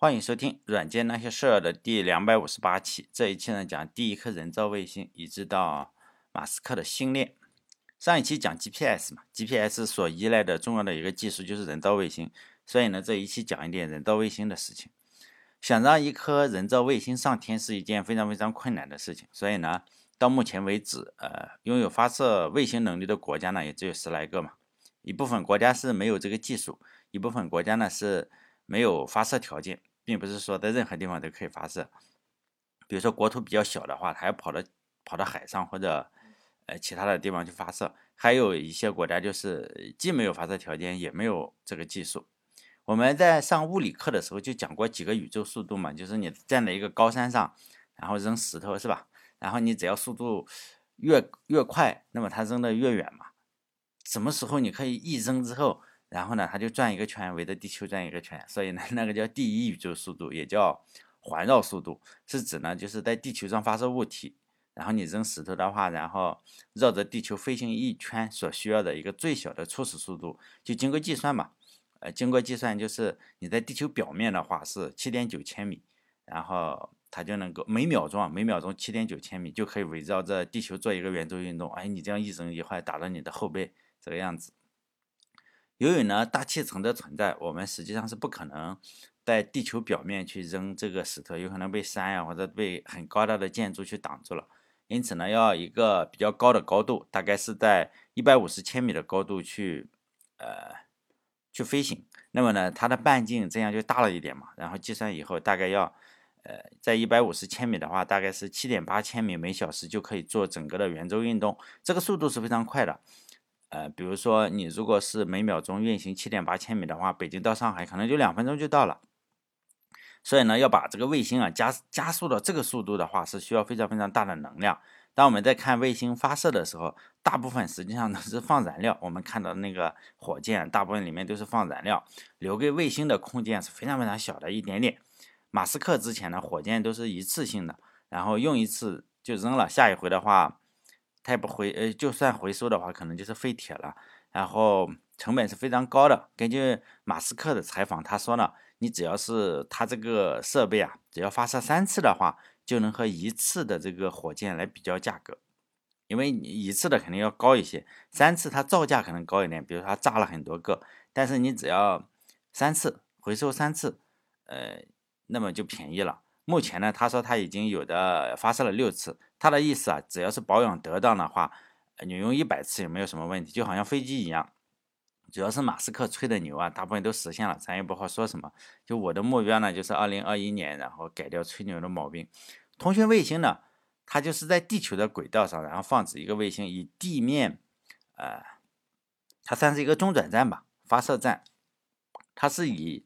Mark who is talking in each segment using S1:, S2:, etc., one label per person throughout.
S1: 欢迎收听《软件那些事儿》的第两百五十八期。这一期呢，讲第一颗人造卫星，一直到马斯克的星链。上一期讲 GPS 嘛，GPS 所依赖的重要的一个技术就是人造卫星，所以呢，这一期讲一点人造卫星的事情。想让一颗人造卫星上天是一件非常非常困难的事情，所以呢，到目前为止，呃，拥有发射卫星能力的国家呢，也只有十来个嘛。一部分国家是没有这个技术，一部分国家呢是没有发射条件。并不是说在任何地方都可以发射，比如说国土比较小的话，它要跑到跑到海上或者呃其他的地方去发射。还有一些国家就是既没有发射条件，也没有这个技术。我们在上物理课的时候就讲过几个宇宙速度嘛，就是你站在一个高山上，然后扔石头是吧？然后你只要速度越越快，那么它扔的越远嘛。什么时候你可以一扔之后？然后呢，它就转一个圈，围着地球转一个圈，所以呢，那个叫第一宇宙速度，也叫环绕速度，是指呢，就是在地球上发射物体，然后你扔石头的话，然后绕着地球飞行一圈所需要的一个最小的初始速度，就经过计算嘛，呃，经过计算就是你在地球表面的话是七点九千米，然后它就能够每秒钟每秒钟七点九千米就可以围绕着地球做一个圆周运动，哎，你这样一扔一会打到你的后背，这个样子。由于呢大气层的存在，我们实际上是不可能在地球表面去扔这个石头，有可能被山呀或者被很高大的建筑去挡住了。因此呢，要一个比较高的高度，大概是在一百五十千米的高度去呃去飞行。那么呢，它的半径这样就大了一点嘛。然后计算以后，大概要呃在一百五十千米的话，大概是七点八千米每小时就可以做整个的圆周运动，这个速度是非常快的。呃，比如说你如果是每秒钟运行七点八千米的话，北京到上海可能就两分钟就到了。所以呢，要把这个卫星啊加加速到这个速度的话，是需要非常非常大的能量。当我们在看卫星发射的时候，大部分实际上都是放燃料。我们看到那个火箭，大部分里面都是放燃料，留给卫星的空间是非常非常小的一点点。马斯克之前的火箭都是一次性的，然后用一次就扔了，下一回的话。它也不回，呃，就算回收的话，可能就是废铁了，然后成本是非常高的。根据马斯克的采访，他说呢，你只要是他这个设备啊，只要发射三次的话，就能和一次的这个火箭来比较价格，因为你一次的肯定要高一些，三次它造价可能高一点，比如说它炸了很多个，但是你只要三次回收三次，呃，那么就便宜了。目前呢，他说他已经有的发射了六次。他的意思啊，只要是保养得当的话，你用一百次也没有什么问题，就好像飞机一样。主要是马斯克吹的牛啊，大部分都实现了，咱也不好说什么。就我的目标呢，就是二零二一年，然后改掉吹牛的毛病。通讯卫星呢，它就是在地球的轨道上，然后放置一个卫星，以地面，呃，它算是一个中转站吧，发射站，它是以。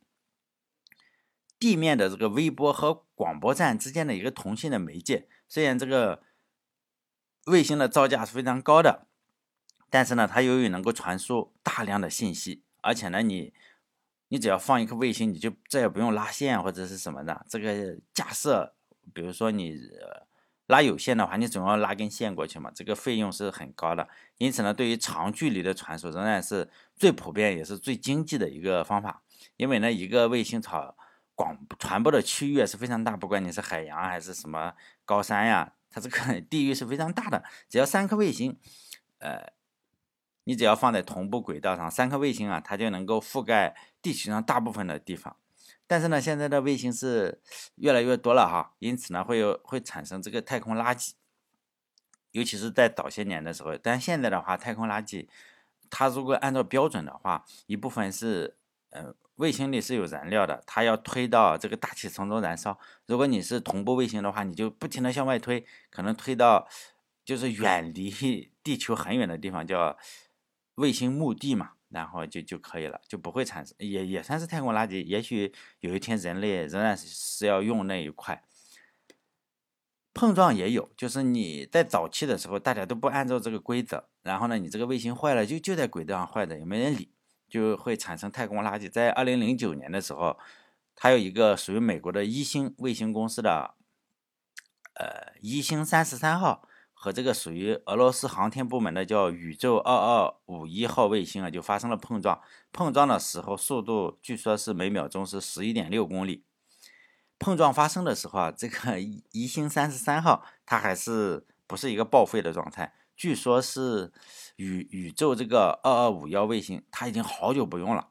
S1: 地面的这个微波和广播站之间的一个通信的媒介，虽然这个卫星的造价是非常高的，但是呢，它由于能够传输大量的信息，而且呢，你你只要放一颗卫星，你就再也不用拉线或者是什么的。这个架设，比如说你拉有线的话，你总要拉根线过去嘛，这个费用是很高的。因此呢，对于长距离的传输，仍然是最普遍也是最经济的一个方法。因为呢，一个卫星草广传播的区域是非常大，不管你是海洋还是什么高山呀，它这个 地域是非常大的。只要三颗卫星，呃，你只要放在同步轨道上，三颗卫星啊，它就能够覆盖地球上大部分的地方。但是呢，现在的卫星是越来越多了哈，因此呢，会有会产生这个太空垃圾，尤其是在早些年的时候。但现在的话，太空垃圾，它如果按照标准的话，一部分是，呃。卫星里是有燃料的，它要推到这个大气层中燃烧。如果你是同步卫星的话，你就不停的向外推，可能推到就是远离地球很远的地方，叫卫星墓地嘛，然后就就可以了，就不会产生，也也算是太空垃圾。也许有一天人类仍然是要用那一块。碰撞也有，就是你在早期的时候，大家都不按照这个规则，然后呢，你这个卫星坏了，就就在轨道上坏的，也没人理。就会产生太空垃圾。在二零零九年的时候，它有一个属于美国的一星卫星公司的，呃，一星三十三号和这个属于俄罗斯航天部门的叫宇宙二二五一号卫星啊，就发生了碰撞。碰撞的时候，速度据说是每秒钟是十一点六公里。碰撞发生的时候啊，这个一星三十三号它还是不是一个报废的状态？据说是宇宇宙这个二二五幺卫星，它已经好久不用了，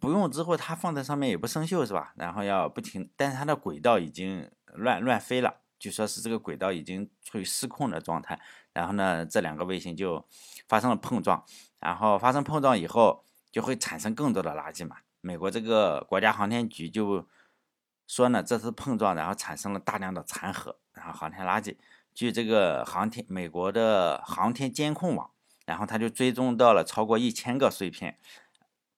S1: 不用之后它放在上面也不生锈是吧？然后要不停，但是它的轨道已经乱乱飞了，据说是这个轨道已经处于失控的状态。然后呢，这两个卫星就发生了碰撞，然后发生碰撞以后就会产生更多的垃圾嘛？美国这个国家航天局就。说呢，这次碰撞然后产生了大量的残核，然后航天垃圾。据这个航天美国的航天监控网，然后他就追踪到了超过一千个碎片，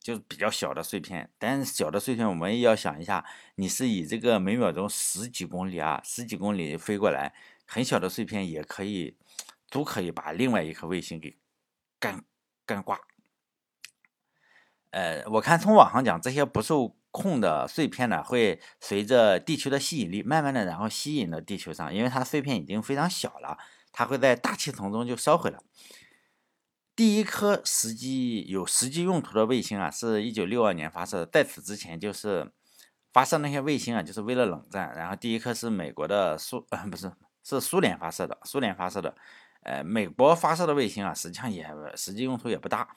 S1: 就是比较小的碎片。但是小的碎片我们要想一下，你是以这个每秒钟十几公里啊，十几公里飞过来，很小的碎片也可以，都可以把另外一颗卫星给干干挂。呃，我看从网上讲这些不受。控的碎片呢，会随着地球的吸引力，慢慢的然后吸引到地球上，因为它碎片已经非常小了，它会在大气层中就烧毁了。第一颗实际有实际用途的卫星啊，是一九六二年发射的，在此之前就是发射那些卫星啊，就是为了冷战。然后第一颗是美国的苏，呃，不是，是苏联发射的，苏联发射的。呃，美国发射的卫星啊，实际上也实际用途也不大，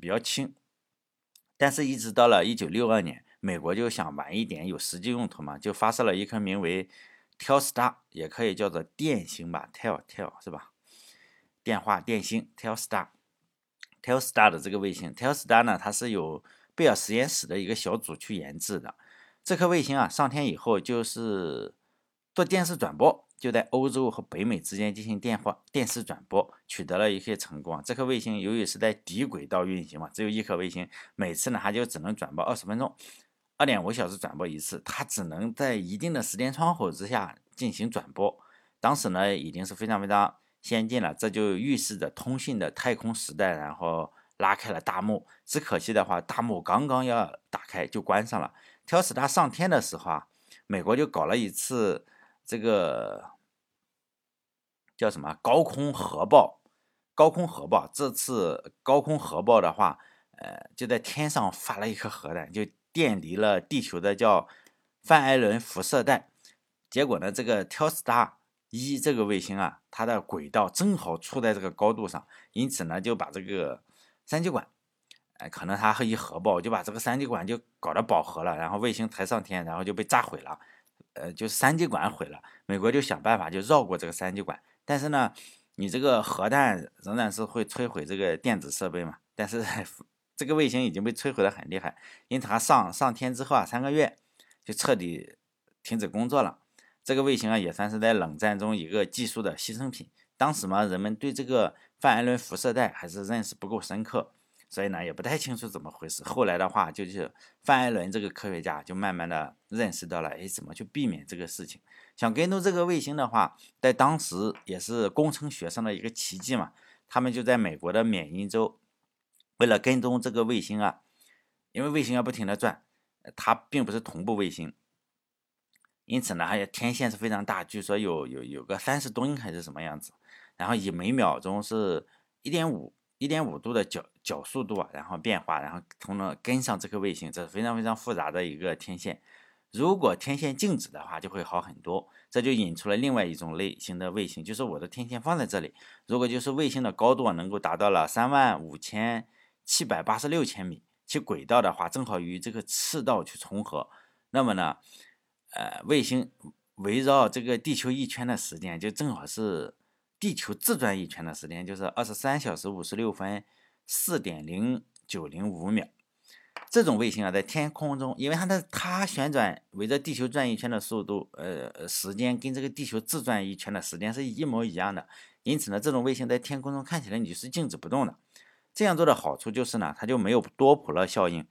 S1: 比较轻。但是，一直到了一九六二年。美国就想晚一点有实际用途嘛，就发射了一颗名为 Telstar，也可以叫做电星吧，Tel Tel 是吧？电话电星 Telstar，Telstar 的这个卫星，Telstar 呢，它是由贝尔实验室的一个小组去研制的。这颗卫星啊，上天以后就是做电视转播。就在欧洲和北美之间进行电话、电视转播，取得了一些成功。这颗卫星由于是在低轨道运行嘛，只有一颗卫星，每次呢它就只能转播二十分钟，二点五小时转播一次，它只能在一定的时间窗口之下进行转播。当时呢已经是非常非常先进了，这就预示着通信的太空时代，然后拉开了大幕。只可惜的话，大幕刚刚要打开就关上了。挑死他上天的时候啊，美国就搞了一次。这个叫什么？高空核爆，高空核爆。这次高空核爆的话，呃，就在天上发了一颗核弹，就电离了地球的叫范艾伦辐射带。结果呢，这个 Telstar 一这个卫星啊，它的轨道正好处在这个高度上，因此呢，就把这个三极管，哎，可能它一核爆就把这个三极管就搞得饱和了，然后卫星抬上天，然后就被炸毁了。呃，就三极管毁了，美国就想办法就绕过这个三极管，但是呢，你这个核弹仍然是会摧毁这个电子设备嘛。但是这个卫星已经被摧毁的很厉害，因为它上上天之后啊，三个月就彻底停止工作了。这个卫星啊，也算是在冷战中一个技术的牺牲品。当时嘛，人们对这个范艾伦辐射带还是认识不够深刻。所以呢，也不太清楚怎么回事。后来的话，就是范艾伦这个科学家就慢慢的认识到了，哎，怎么去避免这个事情？想跟踪这个卫星的话，在当时也是工程学上的一个奇迹嘛。他们就在美国的缅因州，为了跟踪这个卫星啊，因为卫星要不停的转，它并不是同步卫星，因此呢，还有天线是非常大，据说有有有个三十吨还是什么样子，然后以每秒钟是一点五。一点五度的角角速度啊，然后变化，然后从那跟上这颗卫星，这是非常非常复杂的一个天线。如果天线静止的话，就会好很多。这就引出了另外一种类型的卫星，就是我的天线放在这里，如果就是卫星的高度能够达到了三万五千七百八十六千米，其轨道的话正好与这个赤道去重合，那么呢，呃，卫星围绕这个地球一圈的时间就正好是。地球自转一圈的时间就是二十三小时五十六分四点零九零五秒。这种卫星啊，在天空中，因为它的它旋转围着地球转一圈的速度，呃，时间跟这个地球自转一圈的时间是一模一样的。因此呢，这种卫星在天空中看起来你是静止不动的。这样做的好处就是呢，它就没有多普勒效应。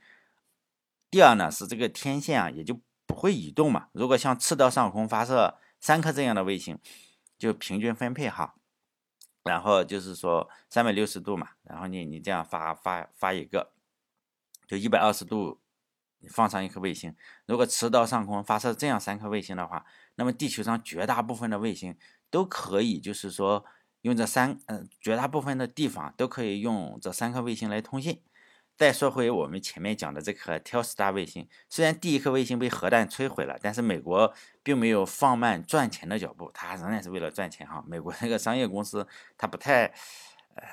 S1: 第二呢，是这个天线啊，也就不会移动嘛。如果像赤道上空发射三颗这样的卫星，就平均分配哈。然后就是说三百六十度嘛，然后你你这样发发发一个，就一百二十度，你放上一颗卫星。如果赤道上空发射这样三颗卫星的话，那么地球上绝大部分的卫星都可以，就是说用这三嗯绝大部分的地方都可以用这三颗卫星来通信。再说回我们前面讲的这颗 Telstar 卫星，虽然第一颗卫星被核弹摧毁了，但是美国并没有放慢赚钱的脚步，它仍然是为了赚钱哈。美国那个商业公司，它不太，呃，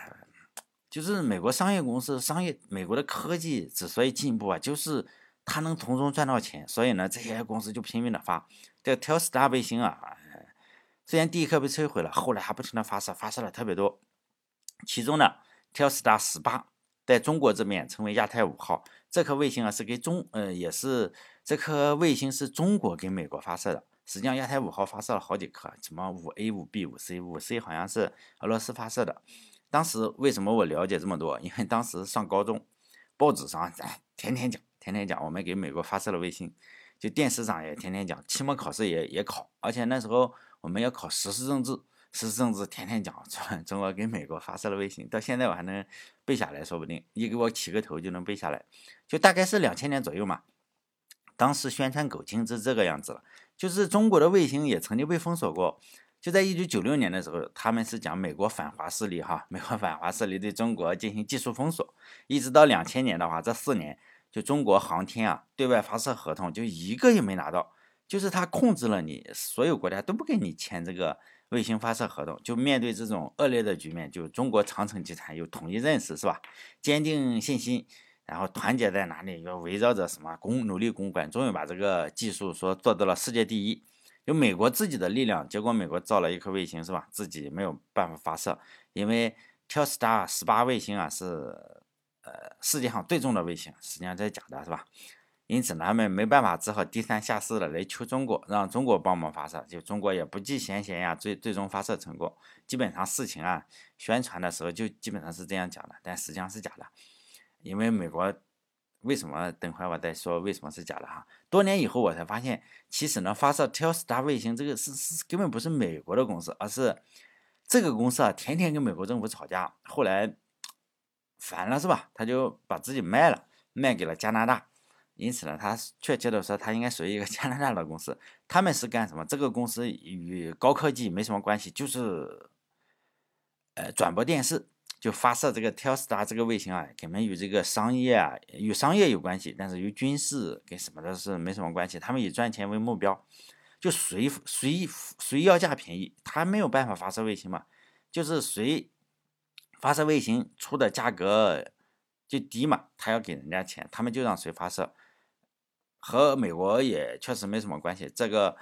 S1: 就是美国商业公司商业，美国的科技之所以进步啊，就是它能从中赚到钱，所以呢，这些公司就拼命的发这个 Telstar 卫星啊。虽然第一颗被摧毁了，后来还不停的发射，发射了特别多，其中呢，Telstar 十八。在中国这边称为亚太五号，这颗卫星啊是给中，呃，也是这颗卫星是中国给美国发射的。实际上，亚太五号发射了好几颗，什么五 A、五 B、五 C、五 C 好像是俄罗斯发射的。当时为什么我了解这么多？因为当时上高中，报纸上哎天天讲，天天讲我们给美国发射了卫星，就电视上也天天讲，期末考试也也考，而且那时候我们要考时事政治。时事政治天天讲，中中国给美国发射了卫星，到现在我还能背下来说不定，你给我起个头就能背下来，就大概是两千年左右嘛。当时宣传口径是这个样子了，就是中国的卫星也曾经被封锁过，就在一九九六年的时候，他们是讲美国反华势力哈，美国反华势力对中国进行技术封锁，一直到两千年的话，这四年就中国航天啊对外发射合同就一个也没拿到，就是他控制了你，所有国家都不给你签这个。卫星发射合同，就面对这种恶劣的局面，就中国长城集团有统一认识，是吧？坚定信心，然后团结在哪里？要围绕着什么攻努力攻关，终于把这个技术说做到了世界第一。有美国自己的力量，结果美国造了一颗卫星，是吧？自己没有办法发射，因为 Telstar 十八卫星啊是呃世界上最重的卫星，实际上这是假的，是吧？因此，他们没办法，只好低三下四的来求中国，让中国帮忙发射。就中国也不计前嫌呀，最最终发射成功。基本上事情啊，宣传的时候就基本上是这样讲的，但实际上是假的。因为美国为什么？等会我再说为什么是假的哈。多年以后我才发现，其实呢，发射 Telstar 卫星这个是是根本不是美国的公司，而是这个公司啊，天天跟美国政府吵架，后来 烦了是吧？他就把自己卖了，卖给了加拿大。因此呢，他确切的说，他应该属于一个 加拿大的公司。他们是干什么？这个公司与高科技没什么关系，就是呃转播电视，就发射这个 Telstar 这个卫星啊，根本与这个商业啊与商业有关系，但是与军事跟什么的是没什么关系。他们以赚钱为目标，就谁谁谁要价便宜，他没有办法发射卫星嘛，就是谁发射卫星出的价格就低嘛，他要给人家钱，他们就让谁发射。和美国也确实没什么关系。这个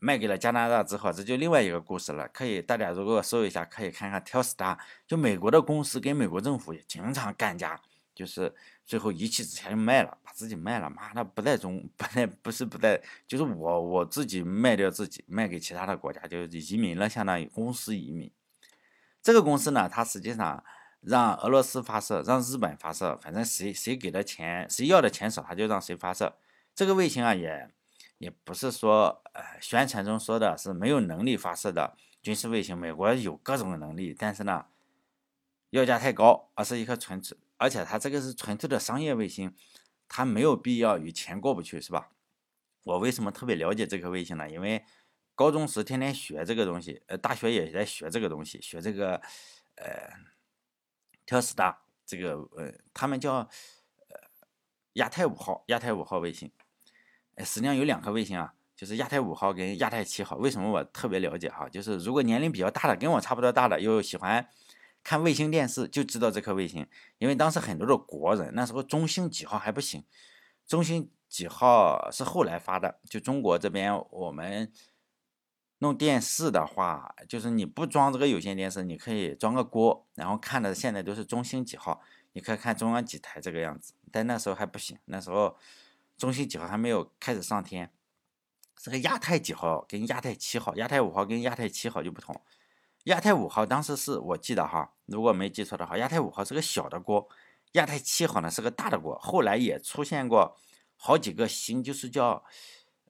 S1: 卖给了加拿大之后，这就另外一个故事了。可以大家如果搜一下，可以看看 Telstar，就美国的公司跟美国政府也经常干架，就是最后一气之下就卖了，把自己卖了。妈的，不在中，不在不是不在，就是我我自己卖掉自己，卖给其他的国家，就移民了，相当于公司移民。这个公司呢，它实际上让俄罗斯发射，让日本发射，反正谁谁给的钱，谁要的钱少，他就让谁发射。这个卫星啊，也也不是说，呃，宣传中说的是没有能力发射的军事卫星。美国有各种能力，但是呢，要价太高，而是一颗纯粹，而且它这个是纯粹的商业卫星，它没有必要与钱过不去，是吧？我为什么特别了解这颗卫星呢？因为高中时天天学这个东西，呃，大学也在学这个东西，学这个，呃，特斯拉这个，呃，他们叫，呃，亚太五号，亚太五号卫星。哎，实际上有两颗卫星啊，就是亚太五号跟亚太七号。为什么我特别了解哈？就是如果年龄比较大的，跟我差不多大的，又喜欢看卫星电视，就知道这颗卫星。因为当时很多的国人，那时候中星几号还不行，中星几号是后来发的。就中国这边，我们弄电视的话，就是你不装这个有线电视，你可以装个锅，然后看的现在都是中星几号，你可以看中央几台这个样子。但那时候还不行，那时候。中心几号还没有开始上天，这个亚太几号跟亚太七号、亚太五号跟亚太七号就不同。亚太五号当时是我记得哈，如果没记错的话，亚太五号是个小的锅，亚太七号呢是个大的锅。后来也出现过好几个星，就是叫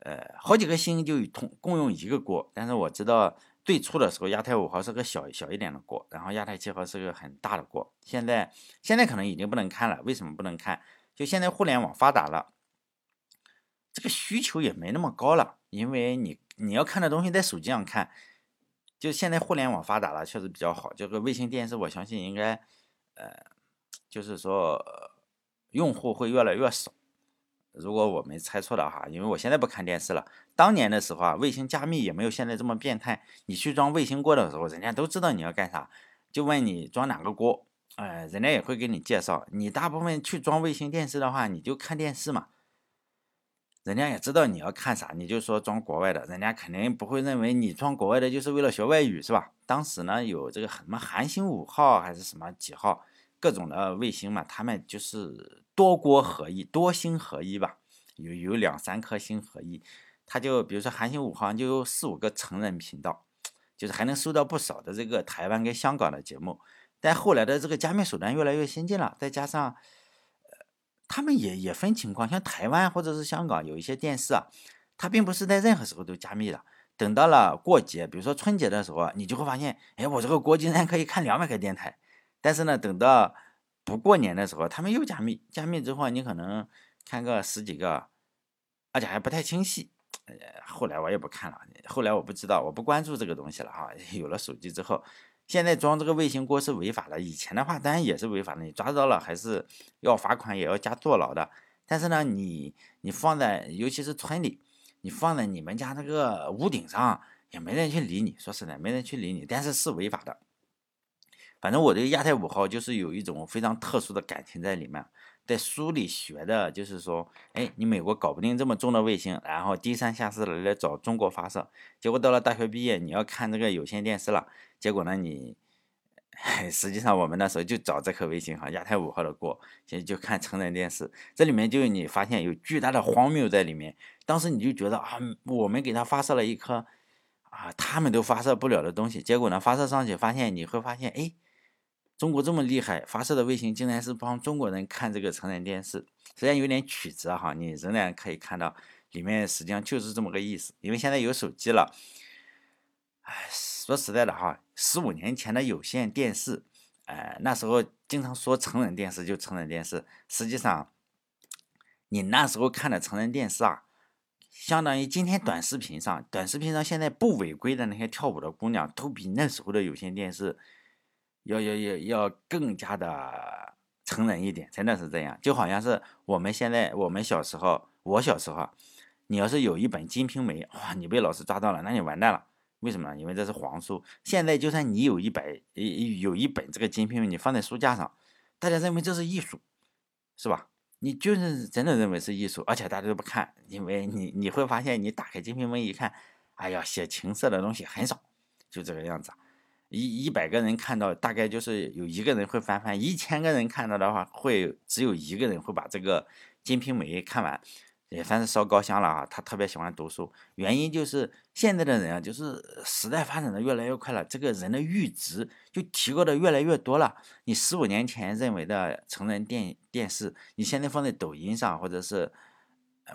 S1: 呃好几个星就同共用一个锅。但是我知道最初的时候，亚太五号是个小小一点的锅，然后亚太七号是个很大的锅。现在现在可能已经不能看了，为什么不能看？就现在互联网发达了。这个需求也没那么高了，因为你你要看的东西在手机上看，就现在互联网发达了，确实比较好。这个卫星电视，我相信应该，呃，就是说用户会越来越少。如果我没猜错的话，因为我现在不看电视了。当年的时候啊，卫星加密也没有现在这么变态。你去装卫星锅的时候，人家都知道你要干啥，就问你装哪个锅，哎，人家也会给你介绍。你大部分去装卫星电视的话，你就看电视嘛，人家也知道你要看啥，你就说装国外的，人家肯定不会认为你装国外的就是为了学外语，是吧？当时呢，有这个什么韩星五号还是什么几号，各种的卫星嘛，他们就是。多锅合一，多星合一吧，有有两三颗星合一，它就比如说韩星五号就有四五个成人频道，就是还能收到不少的这个台湾跟香港的节目。但后来的这个加密手段越来越先进了，再加上，他们也也分情况，像台湾或者是香港有一些电视啊，它并不是在任何时候都加密的。等到了过节，比如说春节的时候，你就会发现，哎，我这个锅竟然可以看两百个电台。但是呢，等到不过年的时候，他们又加密，加密之后你可能看个十几个，而且还不太清晰。后来我也不看了，后来我不知道，我不关注这个东西了哈。有了手机之后，现在装这个卫星锅是违法的，以前的话当然也是违法的，你抓到了还是要罚款，也要加坐牢的。但是呢，你你放在尤其是村里，你放在你们家那个屋顶上，也没人去理你，说实在没人去理你，但是是违法的。反正我对亚太五号就是有一种非常特殊的感情在里面，在书里学的就是说，哎，你美国搞不定这么重的卫星，然后低三下四的来找中国发射，结果到了大学毕业，你要看这个有线电视了，结果呢，你 实际上我们那时候就找这颗卫星哈，亚太五号的锅，现在就看成人电视，这里面就你发现有巨大的荒谬在里面，当时你就觉得啊，我们给他发射了一颗啊，他们都发射不了的东西，结果呢，发射上去发现你会发现，哎。中国这么厉害，发射的卫星竟然是帮中国人看这个成人电视，虽然有点曲折哈，你仍然可以看到里面实际上就是这么个意思。因为现在有手机了，哎，说实在的哈，十五年前的有线电视，呃，那时候经常说成人电视就成人电视，实际上你那时候看的成人电视啊，相当于今天短视频上，短视频上现在不违规的那些跳舞的姑娘，都比那时候的有线电视。要要要要更加的成人一点，真的是这样，就好像是我们现在我们小时候，我小时候，你要是有一本《金瓶梅》，哇，你被老师抓到了，那你完蛋了。为什么？因为这是黄书。现在就算你有一百有一本这个《金瓶梅》，你放在书架上，大家认为这是艺术，是吧？你就是真的认为是艺术，而且大家都不看，因为你你会发现，你打开《金瓶梅》一看，哎呀，写情色的东西很少，就这个样子。一一百个人看到，大概就是有一个人会翻翻；一千个人看到的话，会只有一个人会把这个《金瓶梅》看完，也算是烧高香了啊。他特别喜欢读书，原因就是现在的人啊，就是时代发展的越来越快了，这个人的阈值就提高的越来越多了。你十五年前认为的成人电电视，你现在放在抖音上或者是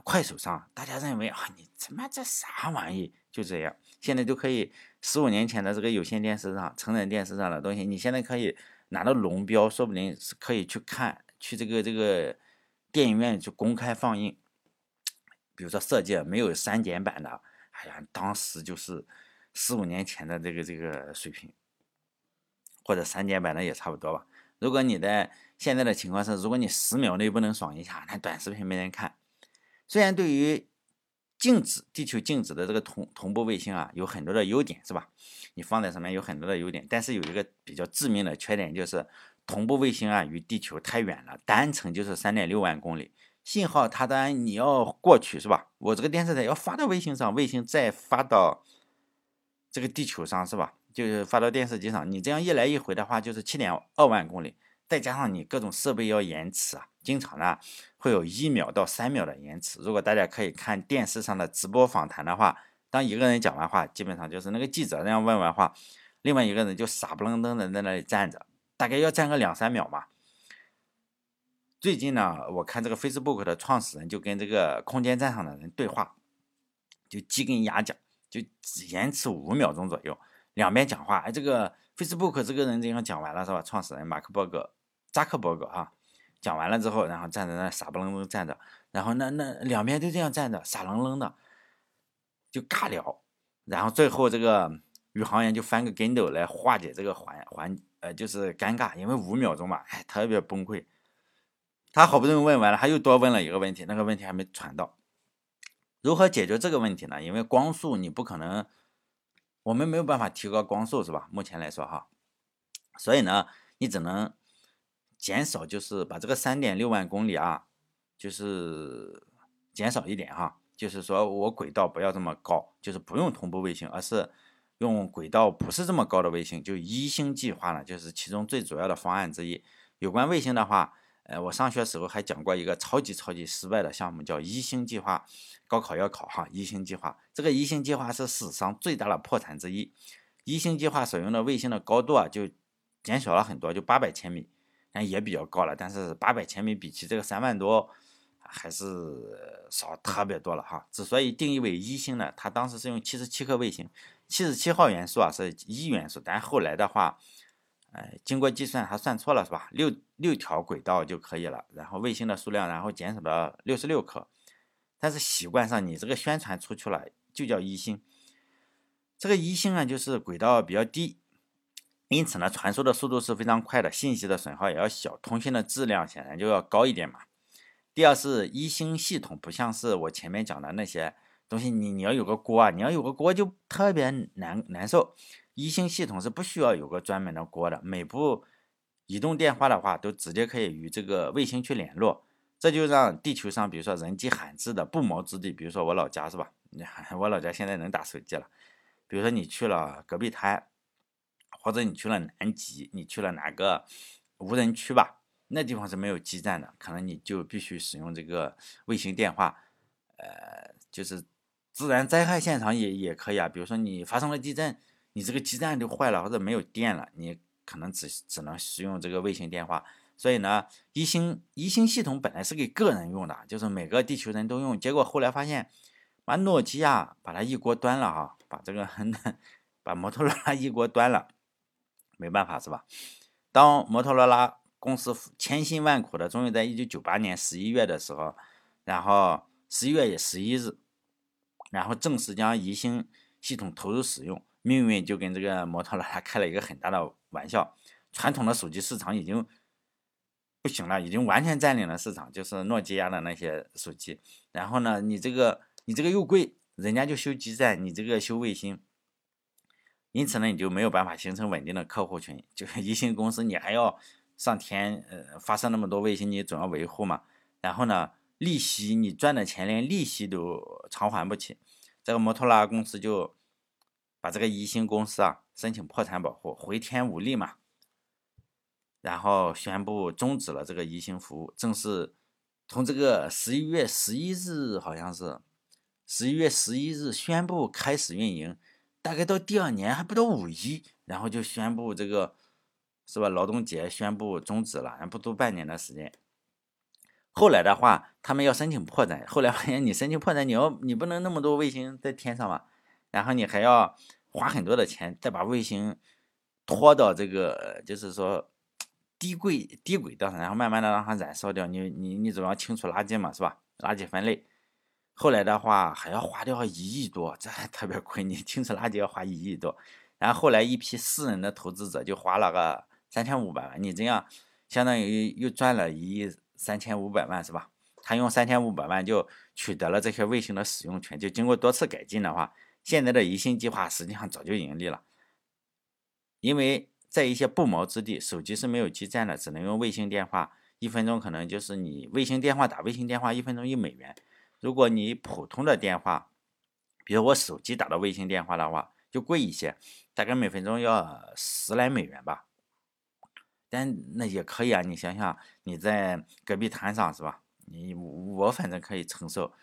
S1: 快手上，大家认为啊，你他妈这啥玩意？就这样，现在就可以。十五年前的这个有线电视上、成人电视上的东西，你现在可以拿到龙标，说不定是可以去看，去这个这个电影院去公开放映。比如说《色戒》没有删减版的，哎呀，当时就是十五年前的这个这个水平，或者删减版的也差不多吧。如果你在现在的情况是，如果你十秒内不能爽一下，那短视频没人看。虽然对于静止地球静止的这个同同步卫星啊，有很多的优点，是吧？你放在上面有很多的优点，但是有一个比较致命的缺点，就是同步卫星啊与地球太远了，单程就是三点六万公里，信号它当然你要过去，是吧？我这个电视台要发到卫星上，卫星再发到这个地球上，是吧？就是发到电视机上，你这样一来一回的话，就是七点二万公里。再加上你各种设备要延迟啊，经常呢会有一秒到三秒的延迟。如果大家可以看电视上的直播访谈的话，当一个人讲完话，基本上就是那个记者那样问完话，另外一个人就傻不愣登的在那里站着，大概要站个两三秒嘛。最近呢，我看这个 Facebook 的创始人就跟这个空间站上的人对话，就鸡跟鸭讲，就延迟五秒钟左右，两边讲话，哎，这个 Facebook 这个人这样讲完了是吧？创始人马克伯格。扎克伯格哈讲完了之后，然后站在那傻不愣登站着，然后那那两边都这样站着，傻愣愣的，就尬聊，然后最后这个宇航员就翻个跟斗来化解这个环环呃就是尴尬，因为五秒钟嘛，哎特别崩溃，他好不容易问完了，他又多问了一个问题，那个问题还没传到。如何解决这个问题呢？因为光速你不可能，我们没有办法提高光速，是吧？目前来说哈，所以呢，你只能减少，就是把这个三点六万公里啊，就是减少一点哈，就是说我轨道不要这么高，就是不用同步卫星，而是用轨道不是这么高的卫星，就一星计划呢，就是其中最主要的方案之一。有关卫星的话。呃，我上学时候还讲过一个超级超级失败的项目，叫一星计划。高考要考哈，一星计划。这个一星计划是史上最大的破产之一。一星计划所用的卫星的高度啊，就减小了很多，就八百千米，但也比较高了。但是八百千米比起这个三万多，还是少特别多了哈。之所以定义为一星呢，它当时是用七十七颗卫星，七十七号元素啊是一元素，但后来的话。哎，经过计算，还算错了是吧？六六条轨道就可以了，然后卫星的数量，然后减少到六十六颗。但是习惯上，你这个宣传出去了，就叫一星。这个一星啊，就是轨道比较低，因此呢，传输的速度是非常快的，信息的损耗也要小，通信的质量显然就要高一点嘛。第二是一星系统，不像是我前面讲的那些东西，你你要有个锅啊，你要有个锅就特别难难受。一星系统是不需要有个专门的锅的，每部移动电话的话都直接可以与这个卫星去联络，这就让地球上比如说人迹罕至的不毛之地，比如说我老家是吧？我老家现在能打手机了。比如说你去了戈壁滩，或者你去了南极，你去了哪个无人区吧？那地方是没有基站的，可能你就必须使用这个卫星电话。呃，就是自然灾害现场也也可以啊，比如说你发生了地震。你这个基站就坏了或者没有电了，你可能只只能使用这个卫星电话。所以呢，一星一星系统本来是给个人用的，就是每个地球人都用。结果后来发现，把诺基亚把它一锅端了哈，把这个 把摩托罗拉一锅端了，没办法是吧？当摩托罗拉公司千辛万苦的终于在一九九八年十一月的时候，然后十一月也十一日，然后正式将一星系统投入使用。命运就跟这个摩托罗拉开了一个很大的玩笑，传统的手机市场已经不行了，已经完全占领了市场，就是诺基亚的那些手机。然后呢，你这个你这个又贵，人家就修基站，你这个修卫星，因此呢，你就没有办法形成稳定的客户群。就一星公司，你还要上天，呃，发射那么多卫星，你总要维护嘛。然后呢，利息你赚的钱连利息都偿还不起，这个摩托罗拉公司就。把这个一星公司啊申请破产保护，回天无力嘛，然后宣布终止了这个一星服务，正式从这个十一月十一日好像是十一月十一日宣布开始运营，大概到第二年还不到五一，然后就宣布这个是吧？劳动节宣布终止了，还不足半年的时间。后来的话，他们要申请破产，后来发现你申请破产，你要你不能那么多卫星在天上嘛。然后你还要花很多的钱，再把卫星拖到这个，就是说低轨低轨道上，然后慢慢的让它燃烧掉。你你你总要清除垃圾嘛，是吧？垃圾分类。后来的话还要花掉一亿多，这还特别亏。你清除垃圾要花一亿多。然后后来一批私人的投资者就花了个三千五百万，你这样相当于又赚了一亿三千五百万，是吧？他用三千五百万就取得了这些卫星的使用权，就经过多次改进的话。现在的一星计划实际上早就盈利了，因为在一些不毛之地，手机是没有基站的，只能用卫星电话，一分钟可能就是你卫星电话打卫星电话，一分钟一美元。如果你普通的电话，比如我手机打的卫星电话的话，就贵一些，大概每分钟要十来美元吧。但那也可以啊，你想想你在戈壁滩上是吧？你我反正可以承受。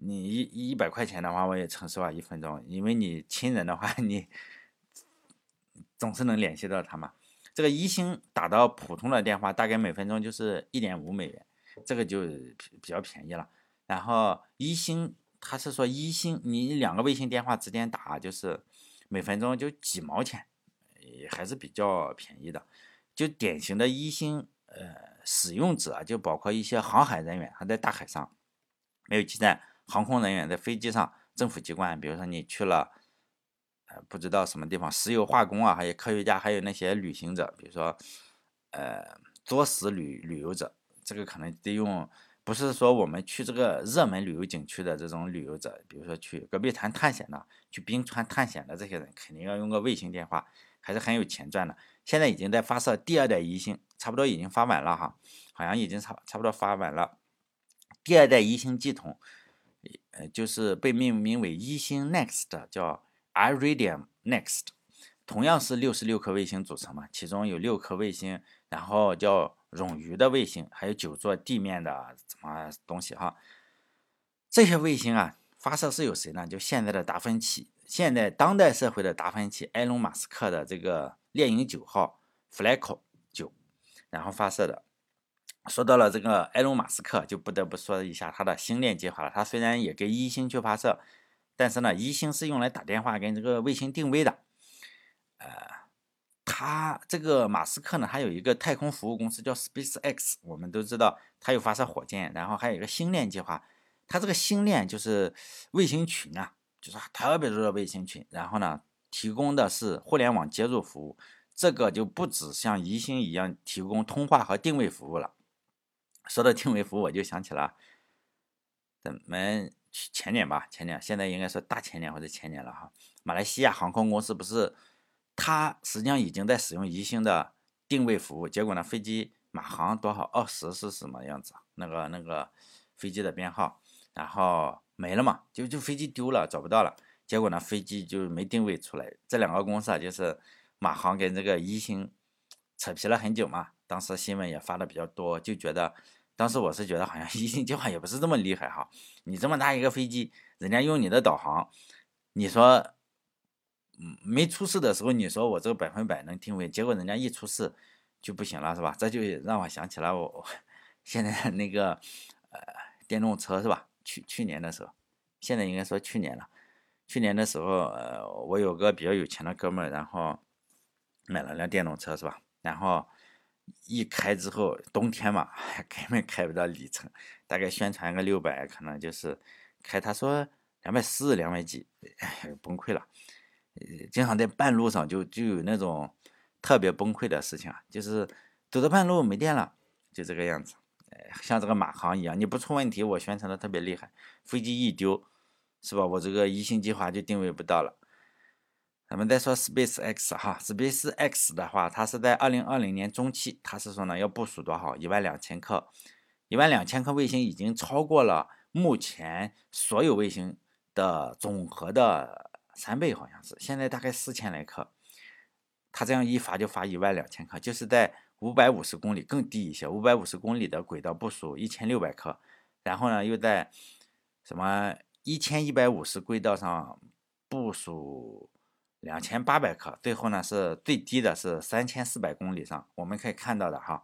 S1: 你一一百块钱的话，我也承受啊，一分钟，因为你亲人的话，你总是能联系到他嘛。这个一星打到普通的电话，大概每分钟就是一点五美元，这个就比较便宜了。然后一星，他是说一星，你两个卫星电话之间打，就是每分钟就几毛钱，还是比较便宜的。就典型的一星，呃，使用者就包括一些航海人员，还在大海上没有基站。航空人员在飞机上，政府机关，比如说你去了，呃，不知道什么地方，石油化工啊，还有科学家，还有那些旅行者，比如说，呃，作死旅旅游者，这个可能得用，不是说我们去这个热门旅游景区的这种旅游者，比如说去戈壁滩探险的、去冰川探险的这些人，肯定要用个卫星电话，还是很有钱赚的。现在已经在发射第二代移星，差不多已经发完了哈，好像已经差差不多发完了。第二代移星系统，呃，就是被命名为一星 Next，叫 Iridium Next。同样是六十六颗卫星组成嘛，其中有六颗卫星，然后叫冗余的卫星，还有九座地面的什么东西哈。这些卫星啊，发射是有谁呢？就现在的达芬奇，现在当代社会的达芬奇，埃隆·马斯克的这个猎鹰九号 Flaco 九，然后发射的。说到了这个埃隆·马斯克，就不得不说一下他的星链计划了。他虽然也给一星去发射，但是呢，一星是用来打电话跟这个卫星定位的。呃，他这个马斯克呢，还有一个太空服务公司叫 SpaceX，我们都知道他有发射火箭，然后还有一个星链计划。他这个星链就是卫星群啊，就是特别多的卫星群，然后呢，提供的是互联网接入服务。这个就不止像宜星一样提供通话和定位服务了。说到定位服务，我就想起了咱们前年吧，前年，现在应该说大前年或者前年了哈。马来西亚航空公司不是？它实际上已经在使用移星的定位服务，结果呢，飞机马航多少二十是什么样子？那个那个飞机的编号，然后没了嘛，就就飞机丢了，找不到了。结果呢，飞机就没定位出来。这两个公司啊，就是马航跟这个移星扯皮了很久嘛。当时新闻也发的比较多，就觉得当时我是觉得好像一星计划也不是这么厉害哈。你这么大一个飞机，人家用你的导航，你说？嗯，没出事的时候，你说我这个百分百能定位，结果人家一出事就不行了，是吧？这就让我想起了我现在那个呃电动车，是吧？去去年的时候，现在应该说去年了。去年的时候，呃，我有个比较有钱的哥们儿，然后买了辆电动车，是吧？然后一开之后，冬天嘛，根本开不到里程，大概宣传个六百，可能就是开，他说两百四、两百几，哎，崩溃了。经常在半路上就就有那种特别崩溃的事情啊，就是走到半路没电了，就这个样子。哎，像这个马航一样，你不出问题，我宣传的特别厉害，飞机一丢，是吧？我这个一星计划就定位不到了。咱们再说 Space X 哈，Space X 的话，它是在二零二零年中期，它是说呢要部署多少？一万两千颗，一万两千颗卫星已经超过了目前所有卫星的总和的。三倍好像是，现在大概四千来克，他这样一发就发一万两千克，就是在五百五十公里更低一些，五百五十公里的轨道部署一千六百颗，然后呢又在什么一千一百五十轨道上部署两千八百克，最后呢是最低的是三千四百公里上，我们可以看到的哈，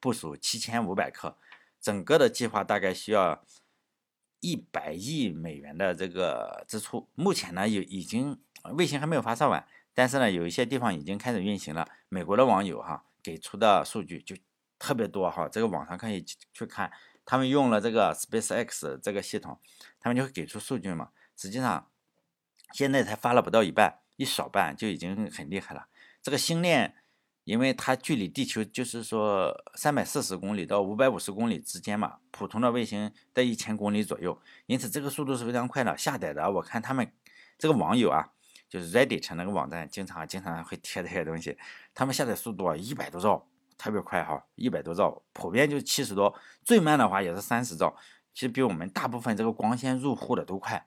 S1: 部署七千五百克，整个的计划大概需要。一百亿美元的这个支出，目前呢有已经卫星还没有发射完，但是呢有一些地方已经开始运行了。美国的网友哈给出的数据就特别多哈，这个网上可以去看，他们用了这个 SpaceX 这个系统，他们就会给出数据嘛。实际上现在才发了不到一半，一少半就已经很厉害了。这个星链。因为它距离地球就是说三百四十公里到五百五十公里之间嘛，普通的卫星在一千公里左右，因此这个速度是非常快的。下载的我看他们这个网友啊，就是 Reddit 那个网站，经常经常会贴这些东西，他们下载速度啊一百多兆，特别快哈，一百多兆，普遍就七十多，最慢的话也是三十兆，其实比我们大部分这个光纤入户的都快。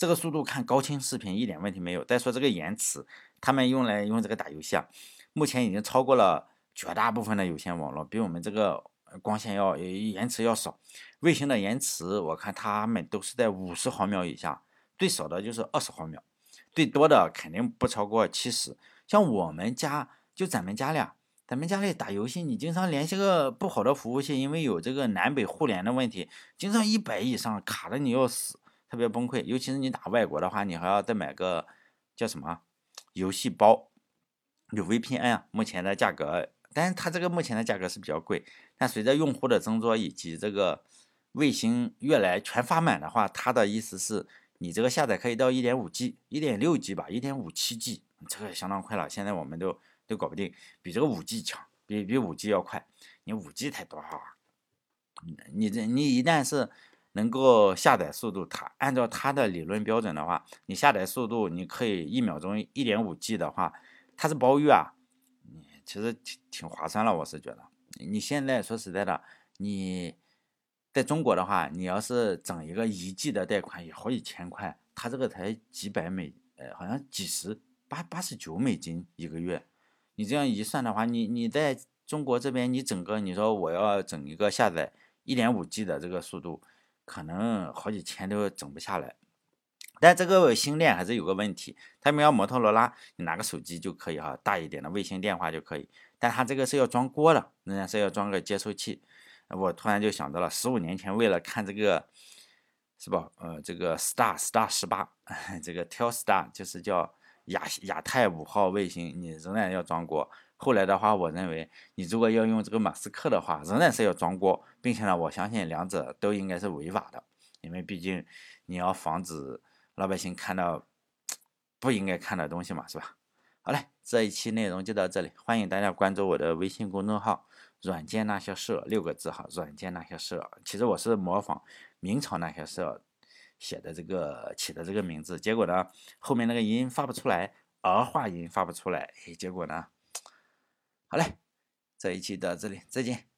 S1: 这个速度看高清视频一点问题没有。再说这个延迟，他们用来用这个打游戏啊。目前已经超过了绝大部分的有线网络，比我们这个光纤要延迟要少。卫星的延迟，我看他们都是在五十毫秒以下，最少的就是二十毫秒，最多的肯定不超过七十。像我们家就咱们家俩，咱们家里打游戏，你经常联系个不好的服务器，因为有这个南北互联的问题，经常一百以上卡的你要死，特别崩溃。尤其是你打外国的话，你还要再买个叫什么游戏包。有 VPN 啊，目前的价格，但是它这个目前的价格是比较贵。但随着用户的增多以及这个卫星越来全发满的话，它的意思是你这个下载可以到一点五 G、一点六 G 吧，一点五七 G，这个相当快了。现在我们都都搞不定，比这个五 G 强，比比五 G 要快。你五 G 才多少啊？你这你一旦是能够下载速度，它按照它的理论标准的话，你下载速度你可以一秒钟一点五 G 的话，它是包月啊，你其实挺挺划算了，我是觉得。你现在说实在的，你在中国的话，你要是整一个一 G 的贷款也好几千块，它这个才几百美，呃，好像几十八八十九美金一个月。你这样一算的话，你你在中国这边，你整个你说我要整一个下载一点五 G 的这个速度，可能好几千都整不下来。但这个星链还是有个问题，他们要摩托罗拉，你拿个手机就可以哈，大一点的卫星电话就可以。但它这个是要装锅的，人家是要装个接收器。我突然就想到了，十五年前为了看这个，是吧？呃，这个 Star Star 十八，这个 Telstar 就是叫亚亚太五号卫星，你仍然要装锅。后来的话，我认为你如果要用这个马斯克的话，仍然是要装锅，并且呢，我相信两者都应该是违法的，因为毕竟你要防止老百姓看到不应该看的东西嘛，是吧？好嘞，这一期内容就到这里，欢迎大家关注我的微信公众号“软件那些事”六个字哈，“软件那些事”。其实我是模仿明朝那些事写的这个起的这个名字，结果呢，后面那个音发不出来，儿化音发不出来，结果呢，好嘞，这一期到这里，再见。